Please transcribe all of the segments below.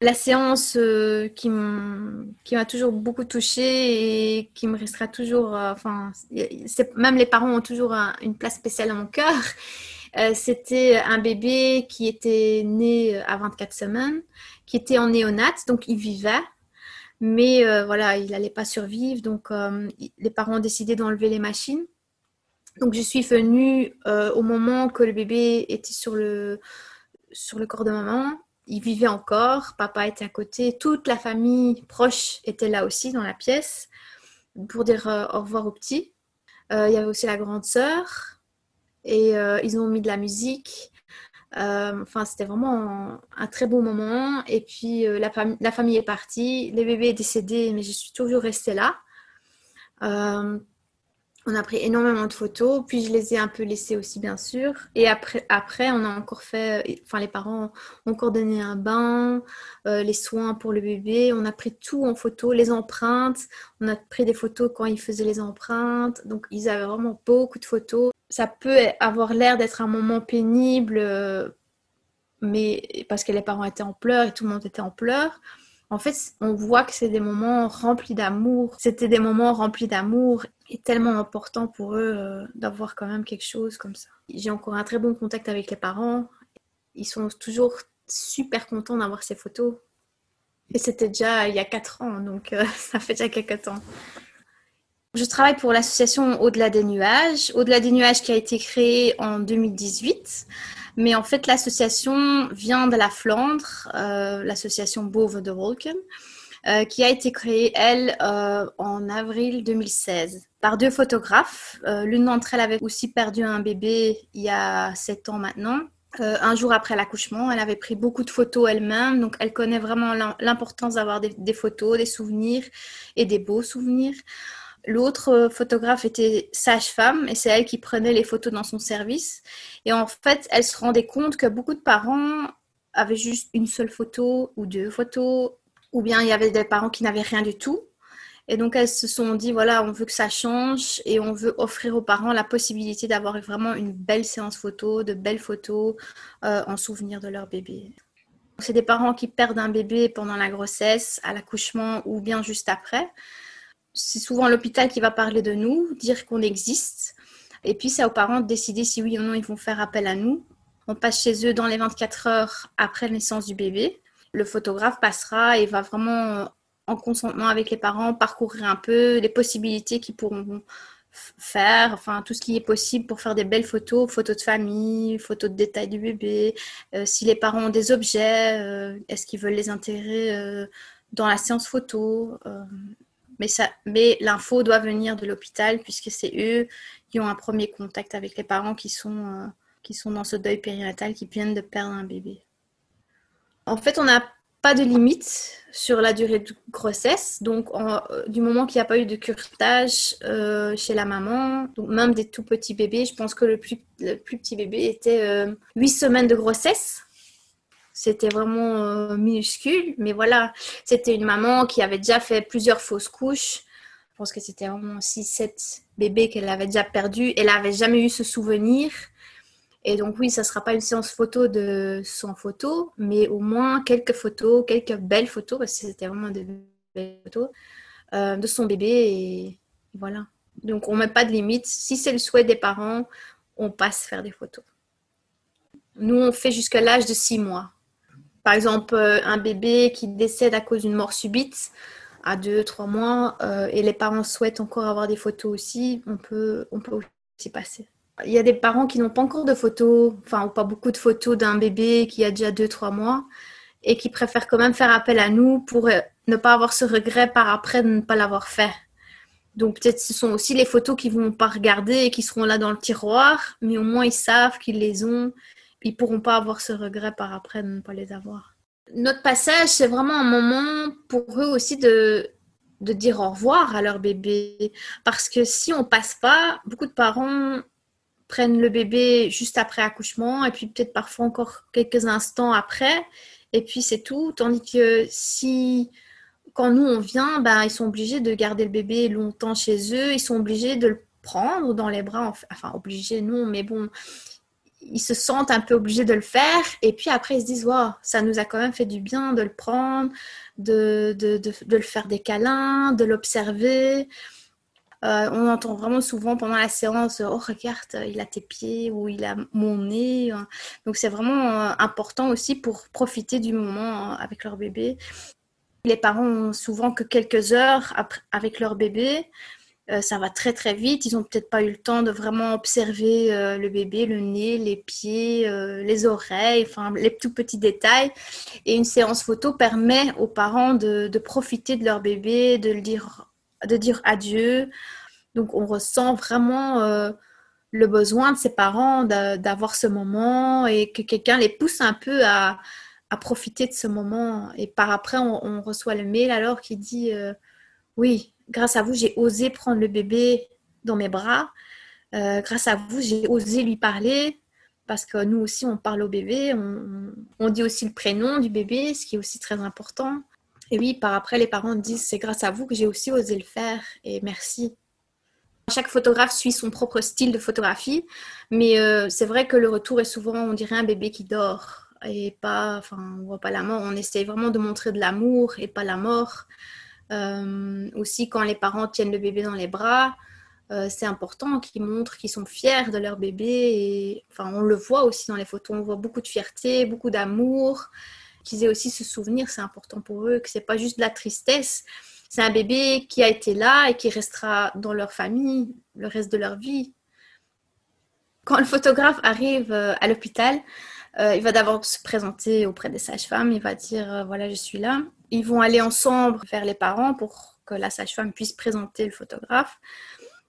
La séance euh, qui m'a toujours beaucoup touchée et qui me restera toujours, euh, enfin, même les parents ont toujours une place spéciale dans mon cœur. Euh, c'était un bébé qui était né à 24 semaines, qui était en néonat, donc il vivait. Mais voilà, il n'allait pas survivre, donc les parents ont décidé d'enlever les machines. Donc je suis venue au moment que le bébé était sur le, sur le corps de maman il vivait encore, papa était à côté, toute la famille proche était là aussi dans la pièce pour dire euh, au revoir aux petits. Euh, il y avait aussi la grande sœur et euh, ils ont mis de la musique. enfin, c'était vraiment un, très beau moment. Et puis la, la, famille est partie, les bébés est décédé, mais je suis toujours restée là. On a pris énormément de photos, puis je les ai un peu laissées aussi, bien sûr. Et après, après on a encore fait, euh, enfin, les parents ont encore donné un bain, euh, les soins pour le bébé. On a pris tout en photo, les empreintes. On a pris des photos quand ils faisaient les empreintes. Donc, ils avaient vraiment beaucoup de photos. Ça peut avoir l'air d'être un moment pénible, euh, mais parce que les parents étaient en pleurs et tout le monde était en pleurs en fait, on voit que c'est des moments remplis d'amour. C'était des moments remplis d'amour et tellement important pour eux euh, d'avoir quand même quelque chose comme ça. J'ai encore un très bon contact avec les parents. Ils sont toujours super contents d'avoir ces photos. Et c'était déjà il y a 4 ans, donc euh, ça fait déjà quelques temps. Je travaille pour l'association Au-delà des nuages. Au-delà des nuages qui a été créée en 2018 mais en fait, l'association vient de la Flandre, euh, l'association Boven de Wolken, euh, qui a été créée, elle, euh, en avril 2016 par deux photographes. L'une d'entre elles avait aussi perdu un bébé il y a sept ans maintenant. un jour après l'accouchement, elle avait pris beaucoup de photos elle-même, donc elle connaît vraiment l'importance d'avoir des, photos, des souvenirs et des beaux souvenirs. L'autre euh, photographe était sage-femme et c'est elle qui prenait les photos dans son service. Et en fait, elle se rendait compte que beaucoup de parents avaient juste une seule photo ou deux photos, ou bien il y avait des parents qui n'avaient rien du tout. Et donc, elles se sont dit, voilà, on veut que ça change et on veut offrir aux parents la possibilité d'avoir vraiment une belle séance photo, de belles photos euh, en souvenir de leur bébé. C'est des parents qui perdent un bébé pendant la grossesse, à l'accouchement ou bien juste après c'est souvent l'hôpital qui va parler de nous, dire qu'on existe. Et puis, c'est aux parents de décider si oui ou non ils vont faire appel à nous. On passe chez eux dans les 24 heures après la naissance du bébé. Le photographe passera et va vraiment, en consentement avec les parents, parcourir un peu les possibilités qu'ils pourront faire, enfin tout ce qui est possible pour faire des belles photos, photos de famille, photos de détails du bébé, euh, si les parents ont des objets, euh, est-ce qu'ils veulent les intégrer euh, dans la séance photo mais, l'info doit venir de l'hôpital puisque c'est eux qui ont un premier contact avec les parents qui sont, euh, qui sont dans ce deuil périnatal, qui viennent de perdre un bébé. En fait, on n'a pas de limite sur la durée de grossesse. Donc, euh, du moment qu'il n'y a pas eu de curetage euh, chez la maman, même des tout petits bébés, je pense que le plus, le plus petit bébé était 8 semaines de grossesse. C'était vraiment euh, minuscule, mais voilà, c'était une maman qui avait déjà fait plusieurs fausses couches. Je pense que c'était vraiment 6-7 bébés qu'elle avait déjà perdus. Elle n'avait jamais eu ce souvenir. Et donc oui, ça ne sera pas une séance photo de son photo, mais au moins quelques photos, quelques belles photos, parce que c'était vraiment des belles photos, euh, de son bébé. Et voilà. Donc on ne met pas de limite. Si c'est le souhait des parents, on passe faire des photos. Nous, on fait jusqu'à l'âge de 6 mois. Par exemple, euh, un bébé qui décède à cause d'une mort subite à 2-3 mois euh, et les parents souhaitent encore avoir des photos aussi, on peut, on peut aussi passer. Il y a des parents qui n'ont pas encore de photos, enfin, ou pas beaucoup de photos d'un bébé qui a déjà 2-3 mois et qui préfèrent quand même faire appel à nous pour euh, ne pas avoir ce regret par après de ne pas l'avoir fait. Donc peut-être ce sont aussi les photos qu'ils vont pas regarder et qui seront là dans le tiroir, mais au moins ils savent qu'ils les ont ils pourront pas avoir ce regret par après de ne pas les avoir. Notre passage, c'est vraiment un moment pour eux aussi de, de dire au revoir à leur bébé. Parce que si on passe pas, beaucoup de parents prennent le bébé juste après accouchement et puis peut-être parfois encore quelques instants après. Et puis c'est tout. Tandis que si, quand nous on vient, ben, ils sont obligés de garder le bébé longtemps chez eux. Ils sont obligés de le prendre dans les bras. Enfin, obligés, non, mais bon, ils se sentent un peu obligés de le faire. Et puis après, ils se disent, wow, ça nous a quand même fait du bien de le prendre, de, de, de, le faire des câlins, de l'observer. Euh, on entend vraiment souvent pendant la séance Oh, regarde, il a tes pieds ou il a mon nez. Donc, c'est vraiment euh, important aussi pour profiter du moment avec leur bébé. Les parents ont souvent que quelques heures avec leur bébé. Euh, ça va très très vite. Ils n'ont peut-être pas eu le temps de vraiment observer le bébé, le nez, les pieds, les oreilles, enfin les tout petits détails. Et une séance photo permet aux parents de, profiter de leur bébé, de le dire de dire adieu. Donc, on ressent vraiment euh, le besoin de ses parents d'avoir ce moment et que quelqu'un les pousse un peu à, profiter de ce moment. Et par après, on, reçoit le mail alors qui dit euh, Oui, grâce à vous, j'ai osé prendre le bébé dans mes bras. Euh, grâce à vous, j'ai osé lui parler. Parce que nous aussi, on parle au bébé, on dit aussi le prénom du bébé, ce qui est aussi très important. Et oui, par après, les parents disent c'est grâce à vous que j'ai aussi osé le faire et merci. Chaque photographe suit son propre style de photographie, mais euh, c'est vrai que le retour est souvent, on dirait un bébé qui dort et pas, enfin, on voit pas la mort. On essaie vraiment de montrer de l'amour et pas la mort. Euh, aussi, quand les parents tiennent le bébé dans les bras, euh, c'est important qu'ils montrent qu'ils sont fiers de leur bébé. Enfin, on le voit aussi dans les photos. On voit beaucoup de fierté, beaucoup d'amour qu'ils aient aussi ce souvenir, c'est important pour eux, que c'est pas juste de la tristesse. C'est un bébé qui a été là et qui restera dans leur famille le reste de leur vie. Quand le photographe arrive euh, à l'hôpital, il va d'abord se présenter auprès des sages-femmes, il va dire voilà, je suis là. Ils vont aller ensemble vers les parents pour que la sage-femme puisse présenter le photographe.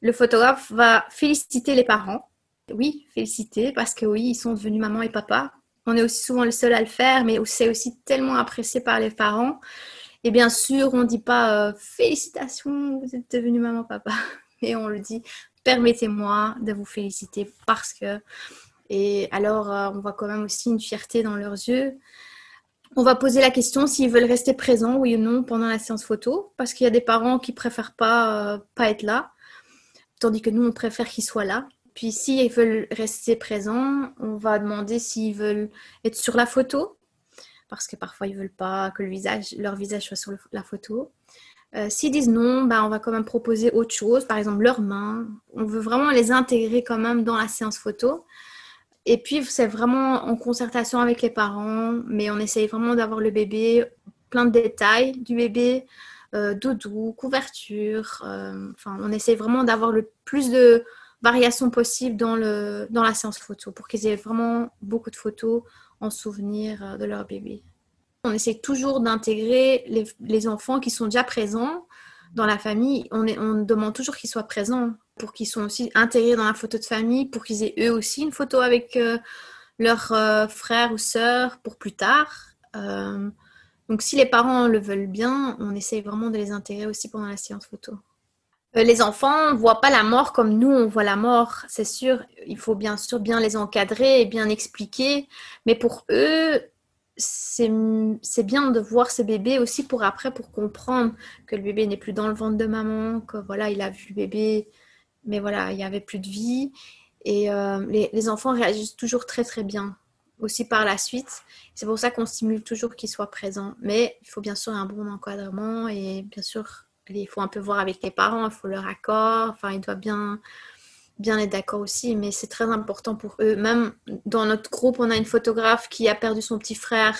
Le photographe va féliciter les parents. Oui, féliciter parce que oui, ils sont devenus maman et papa on est aussi souvent le seul à le faire, mais c'est aussi tellement apprécié par les parents. Et bien sûr, on ne dit pas euh, félicitations, vous êtes devenu maman, papa, mais on le dit permettez-moi de vous féliciter parce que. Et alors, euh, on voit quand même aussi une fierté dans leurs yeux. On va poser la question s'ils veulent rester présents, oui ou non, pendant la séance photo, parce qu'il y a des parents qui préfèrent pas, euh, pas être là, tandis que nous, on préfère qu'ils soient là. Puis s'ils veulent rester présents, on va demander s'ils veulent être sur la photo, parce que parfois ils veulent pas que leur visage soit sur la photo. Euh, s'ils disent non, ben, on va quand même proposer autre chose, par exemple leurs mains. On veut vraiment les intégrer quand même dans la séance photo. Et puis c'est vraiment en concertation avec les parents, mais on essaye vraiment d'avoir le bébé, plein de détails du bébé, euh, doudou, couverture. Euh, enfin, on essaye vraiment d'avoir le plus de variations possibles dans, le, dans la séance photo pour qu'ils aient vraiment beaucoup de photos en souvenir euh, de leur bébé. On essaie toujours d'intégrer les, les, enfants qui sont déjà présents dans la famille. On, demande toujours qu'ils soient présents pour qu'ils soient aussi intégrés dans la photo de famille, pour qu'ils aient eux aussi une photo avec euh, leur euh, frère ou sœur pour plus tard. donc si les parents le veulent bien, on essaie vraiment de les intégrer aussi pendant la séance photo. Euh, les enfants ne voient pas la mort comme nous, on voit la mort, c'est sûr. Il faut bien sûr bien les encadrer et bien expliquer. Mais pour eux, c'est bien de voir ce bébé aussi pour après, pour comprendre que le bébé n'est plus dans le ventre de maman, que voilà, il a vu le bébé, mais voilà, il n'y avait plus de vie. Et euh, les, les, enfants réagissent toujours très très bien, aussi par la suite. C'est pour ça qu'on stimule toujours qu'ils soient présents. Mais il faut bien sûr un bon encadrement et bien sûr il faut un peu voir avec les parents, il faut leur accord, enfin, ils doivent bien, bien être d'accord aussi, mais c'est très important pour eux. Même dans notre groupe, on a une photographe qui a perdu son petit frère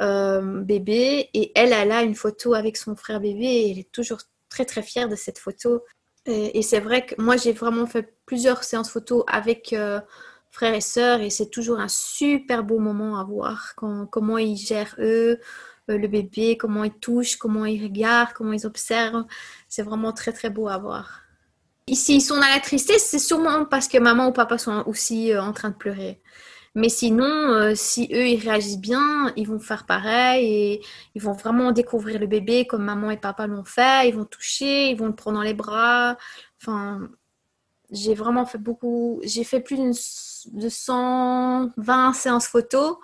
euh, bébé, et elle, elle a une photo avec son frère bébé, et elle est toujours très très fière de cette photo. Et, c'est vrai que moi, j'ai vraiment fait plusieurs séances photos avec euh, frères et sœurs, et c'est toujours un super beau moment à voir, comment ils gèrent eux, euh, le bébé, comment il touche, comment il regarde, comment ils observent. C'est vraiment très très beau à voir. S'ils sont dans la tristesse, c'est sûrement parce que maman ou papa sont aussi euh, en train de pleurer. Mais sinon, euh, si eux, ils réagissent bien, ils vont faire pareil et ils vont vraiment découvrir le bébé comme maman et papa l'ont fait. Ils vont toucher, ils vont le prendre dans les bras. Enfin, j'ai vraiment fait beaucoup. J'ai fait plus de 120 séances photos.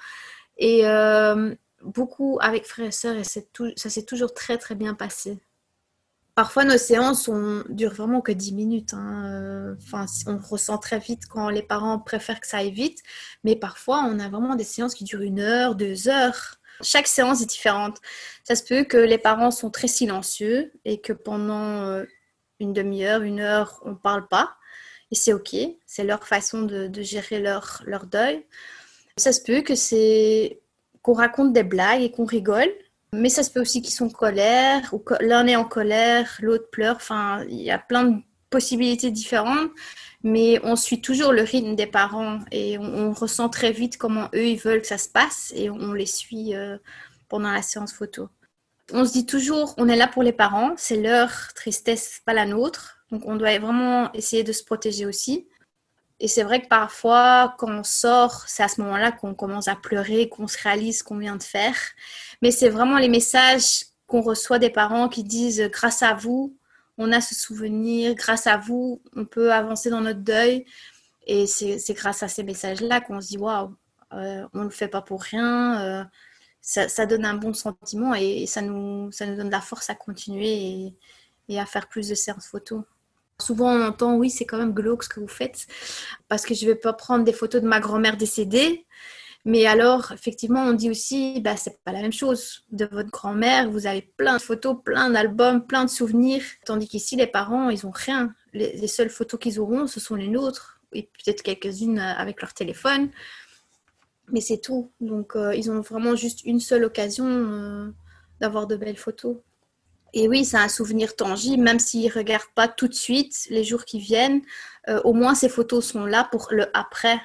Et, beaucoup avec frères et sœurs et ça s'est toujours très très bien passé. Parfois, nos séances on, durent vraiment que 10 minutes. Hein. Enfin, on ressent très vite quand les parents préfèrent que ça aille vite. Mais parfois, on a vraiment des séances qui durent une heure, deux heures. Chaque séance est différente. Ça se peut que les parents sont très silencieux et que pendant euh, une demi-heure, une heure, on ne parle pas. Et c'est OK. C'est leur façon de, de gérer leur, leur deuil. Ça se peut que c'est qu'on raconte des blagues et qu'on rigole mais ça se peut aussi qu'ils sont en colère, ou l'un est en colère, l'autre pleure. Enfin, il y a plein de possibilités différentes, mais on suit toujours le rythme des parents et on, ressent très vite comment eux ils veulent que ça se passe et on, les suit euh, pendant la séance photo. On se dit toujours, on est là pour les parents, c'est leur tristesse, pas la nôtre. Donc on doit vraiment essayer de se protéger aussi. Et c'est vrai que parfois, quand on sort, c'est à ce moment-là qu'on commence à pleurer, qu'on se réalise qu'on vient de faire. Mais c'est vraiment les messages qu'on reçoit des parents qui disent grâce à vous, on a ce souvenir, grâce à vous, on peut avancer dans notre deuil. Et c'est grâce à ces messages-là qu'on se dit waouh, euh, on ne le fait pas pour rien. Euh, ça, donne un bon sentiment et, ça, nous, ça nous donne la force à continuer et, et à faire plus de séances photos. Souvent, on entend, oui, c'est quand même glauque ce que vous faites, parce que je ne vais pas prendre des photos de ma grand-mère décédée. Mais alors, effectivement, on dit aussi, bah, c'est pas la même chose. De votre grand-mère, vous avez plein de photos, plein d'albums, plein de souvenirs. Tandis qu'ici, les parents, ils ont rien. Les, seules photos qu'ils auront, ce sont les nôtres. Et peut-être quelques-unes avec leur téléphone. Mais c'est tout. Donc, euh, ils ont vraiment juste une seule occasion euh, d'avoir de belles photos. Et oui, c'est un souvenir tangible, même s'ils ne regardent pas tout de suite les jours qui viennent. Euh, au moins, ces photos sont là pour le après,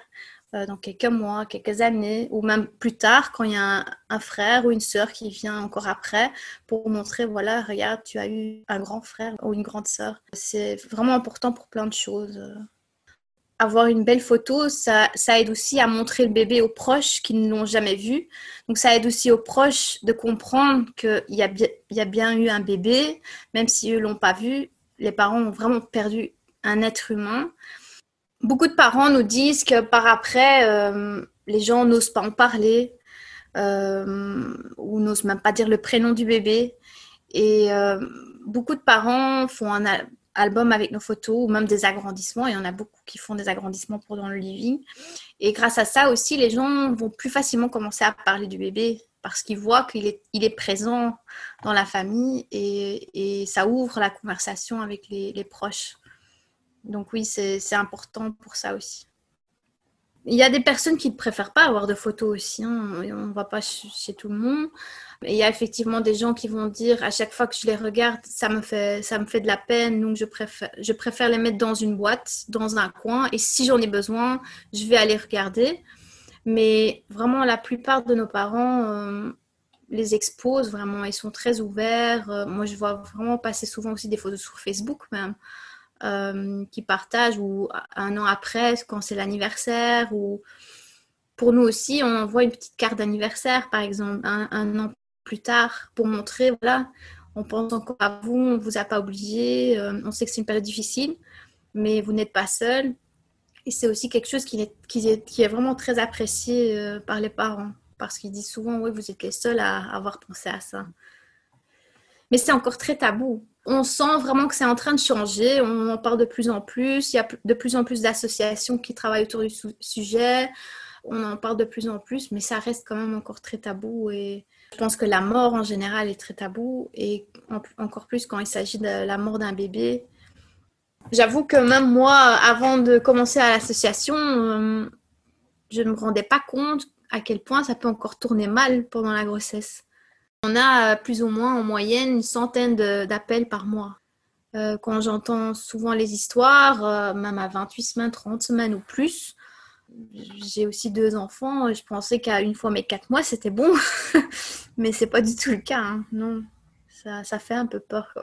euh, dans quelques mois, quelques années, ou même plus tard, quand il y a un, frère ou une sœur qui vient encore après, pour montrer, voilà, regarde, tu as eu un grand frère ou une grande sœur. C'est vraiment important pour plein de choses avoir une belle photo, ça, aide aussi à montrer le bébé aux proches qui ne l'ont jamais vu. Donc ça aide aussi aux proches de comprendre qu'il y, a bien, eu un bébé, même si eux l'ont pas vu. Les parents ont vraiment perdu un être humain. Beaucoup de parents nous disent que par après, euh, les gens n'osent pas en parler euh, ou n'osent même pas dire le prénom du bébé. Et euh, beaucoup de parents font un, albums avec nos photos ou même des agrandissements. Il y en a beaucoup qui font des agrandissements pour dans le living. Et grâce à ça aussi, les gens vont plus facilement commencer à parler du bébé parce qu'ils voient qu'il est, il est présent dans la famille et, et ça ouvre la conversation avec les, les proches. Donc oui, c'est important pour ça aussi. Il y a des personnes qui ne préfèrent pas avoir de photos aussi. Hein. On ne va pas chez tout le monde. il y a effectivement des gens qui vont dire à chaque fois que je les regarde, ça me fait, ça me fait de la peine. Donc je préfère, je préfère les mettre dans une boîte, dans un coin. Et si j'en ai besoin, je vais aller regarder. Mais vraiment, la plupart de nos parents euh, les exposent vraiment. Ils sont très ouverts. Euh, moi, je vois vraiment passer souvent aussi des photos sur Facebook même. Euh, qui partagent ou un an après quand c'est l'anniversaire ou pour nous aussi on envoie une petite carte d'anniversaire par exemple un, an plus tard pour montrer voilà on pense encore à vous on vous a pas oublié euh, on sait que c'est une période difficile mais vous n'êtes pas seul. Et c'est aussi quelque chose qui est, qui est, qui est vraiment très apprécié euh, par les parents parce qu'ils disent souvent oui vous êtes les seuls à avoir pensé à ça mais c'est encore très tabou on sent vraiment que c'est en train de changer. On en parle de plus en plus. Il y a de plus en plus d'associations qui travaillent autour du sujet. On en parle de plus en plus, mais ça reste quand même encore très tabou. Et je pense que la mort en général est très tabou, et encore plus quand il s'agit de la mort d'un bébé. J'avoue que même moi, avant de commencer à l'association, euh, je ne me rendais pas compte à quel point ça peut encore tourner mal pendant la grossesse. On a euh, plus ou moins en moyenne une centaine d'appels par mois. Euh, quand j'entends souvent les histoires, euh, même à 28 semaines, 30 semaines ou plus, j'ai aussi deux enfants. Je pensais qu'à une fois mes quatre mois, c'était bon. Mais c'est pas du tout le cas. Hein. Non, ça, ça, fait un peu peur.